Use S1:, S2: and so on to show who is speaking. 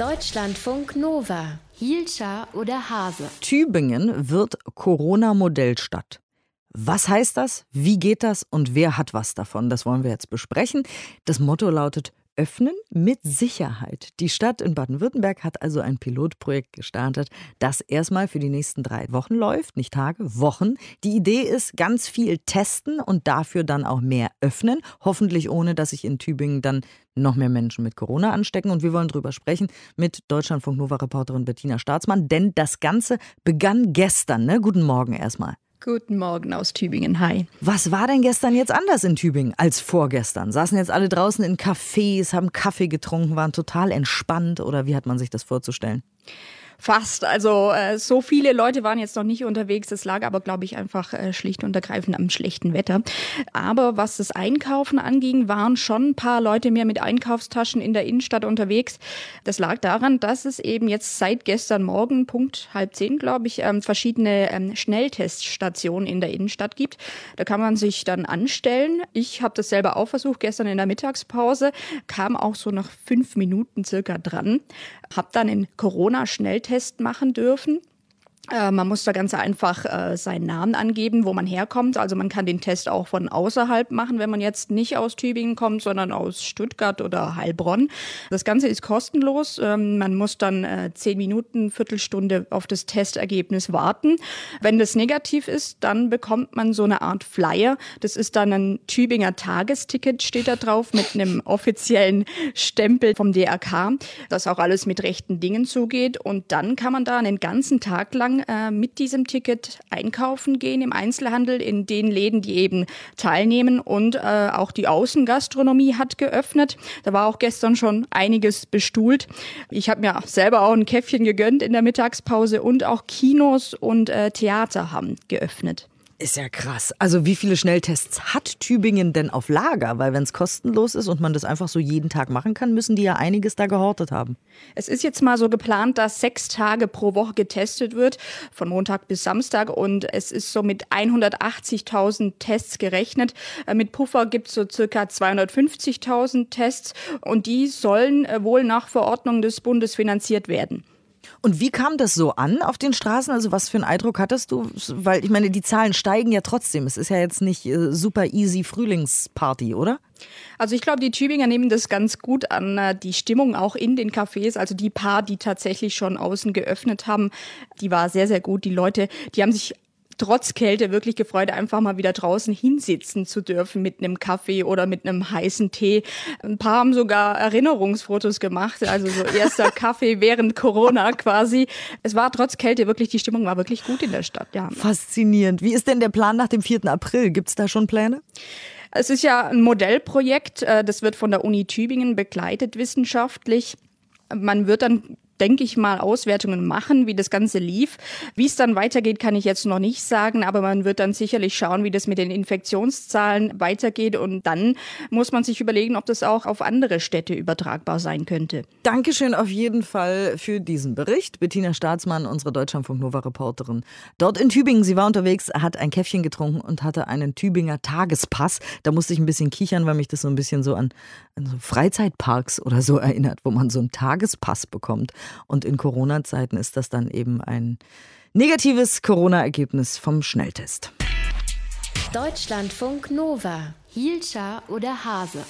S1: Deutschlandfunk Nova. Hielscher oder Hase?
S2: Tübingen wird Corona-Modellstadt. Was heißt das? Wie geht das? Und wer hat was davon? Das wollen wir jetzt besprechen. Das Motto lautet öffnen mit Sicherheit. Die Stadt in Baden-Württemberg hat also ein Pilotprojekt gestartet, das erstmal für die nächsten drei Wochen läuft, nicht Tage, Wochen. Die Idee ist, ganz viel testen und dafür dann auch mehr öffnen, hoffentlich ohne, dass sich in Tübingen dann noch mehr Menschen mit Corona anstecken. Und wir wollen darüber sprechen mit Deutschlandfunk Nova-Reporterin Bettina Staatsmann, denn das Ganze begann gestern. Ne? Guten Morgen erstmal.
S3: Guten Morgen aus Tübingen. Hi.
S2: Was war denn gestern jetzt anders in Tübingen als vorgestern? Saßen jetzt alle draußen in Cafés, haben Kaffee getrunken, waren total entspannt oder wie hat man sich das vorzustellen?
S3: Fast. Also äh, so viele Leute waren jetzt noch nicht unterwegs. Das lag aber, glaube ich, einfach äh, schlicht und ergreifend am schlechten Wetter. Aber was das Einkaufen anging, waren schon ein paar Leute mehr mit Einkaufstaschen in der Innenstadt unterwegs. Das lag daran, dass es eben jetzt seit gestern Morgen, Punkt halb zehn, glaube ich, ähm, verschiedene ähm, Schnellteststationen in der Innenstadt gibt. Da kann man sich dann anstellen. Ich habe das selber auch versucht, gestern in der Mittagspause, kam auch so nach fünf Minuten circa dran. Habe dann in Corona-Schnelltest Test machen dürfen. Äh, man muss da ganz einfach äh, seinen Namen angeben, wo man herkommt. Also man kann den Test auch von außerhalb machen, wenn man jetzt nicht aus Tübingen kommt, sondern aus Stuttgart oder Heilbronn. Das Ganze ist kostenlos. Ähm, man muss dann äh, zehn Minuten, Viertelstunde auf das Testergebnis warten. Wenn das negativ ist, dann bekommt man so eine Art Flyer. Das ist dann ein Tübinger Tagesticket, steht da drauf, mit einem offiziellen Stempel vom DRK, dass auch alles mit rechten Dingen zugeht. Und dann kann man da einen ganzen Tag lang äh, mit diesem Ticket einkaufen gehen im Einzelhandel in den Läden, die eben teilnehmen und äh, auch die Außengastronomie hat geöffnet. Da war auch gestern schon einiges bestuhlt. Ich habe mir selber auch ein Käffchen gegönnt in der Mittagspause und auch Kinos und äh, Theater haben geöffnet.
S2: Ist ja krass. Also wie viele Schnelltests hat Tübingen denn auf Lager? Weil wenn es kostenlos ist und man das einfach so jeden Tag machen kann, müssen die ja einiges da gehortet haben.
S3: Es ist jetzt mal so geplant, dass sechs Tage pro Woche getestet wird, von Montag bis Samstag. Und es ist so mit 180.000 Tests gerechnet. Äh, mit Puffer gibt es so circa 250.000 Tests. Und die sollen äh, wohl nach Verordnung des Bundes finanziert werden.
S2: Und wie kam das so an auf den Straßen? Also was für einen Eindruck hattest du? Weil ich meine, die Zahlen steigen ja trotzdem. Es ist ja jetzt nicht äh, super easy Frühlingsparty, oder?
S3: Also ich glaube, die Tübinger nehmen das ganz gut an. Äh, die Stimmung auch in den Cafés, also die paar, die tatsächlich schon außen geöffnet haben, die war sehr, sehr gut. Die Leute, die haben sich trotz Kälte wirklich gefreut, einfach mal wieder draußen hinsitzen zu dürfen mit einem Kaffee oder mit einem heißen Tee. Ein paar haben sogar Erinnerungsfotos gemacht, also so erster Kaffee während Corona quasi. Es war trotz Kälte wirklich, die Stimmung war wirklich gut in der Stadt. Ja.
S2: Faszinierend. Wie ist denn der Plan nach dem 4. April? Gibt es da schon Pläne?
S3: Es ist ja ein Modellprojekt, äh, das wird von der Uni Tübingen begleitet wissenschaftlich. Man wird dann denke ich mal, Auswertungen machen, wie das Ganze lief. Wie es dann weitergeht, kann ich jetzt noch nicht sagen, aber man wird dann sicherlich schauen, wie das mit den Infektionszahlen weitergeht und dann muss man sich überlegen, ob das auch auf andere Städte übertragbar sein könnte.
S2: Dankeschön auf jeden Fall für diesen Bericht. Bettina Staatsmann, unsere Deutschlandfunk Nova Reporterin. Dort in Tübingen, sie war unterwegs, hat ein Käffchen getrunken und hatte einen Tübinger Tagespass. Da musste ich ein bisschen kichern, weil mich das so ein bisschen so an, an so Freizeitparks oder so erinnert, wo man so einen Tagespass bekommt. Und in Corona-Zeiten ist das dann eben ein negatives Corona-Ergebnis vom Schnelltest.
S1: Deutschlandfunk Nova. Hielscher oder Hase?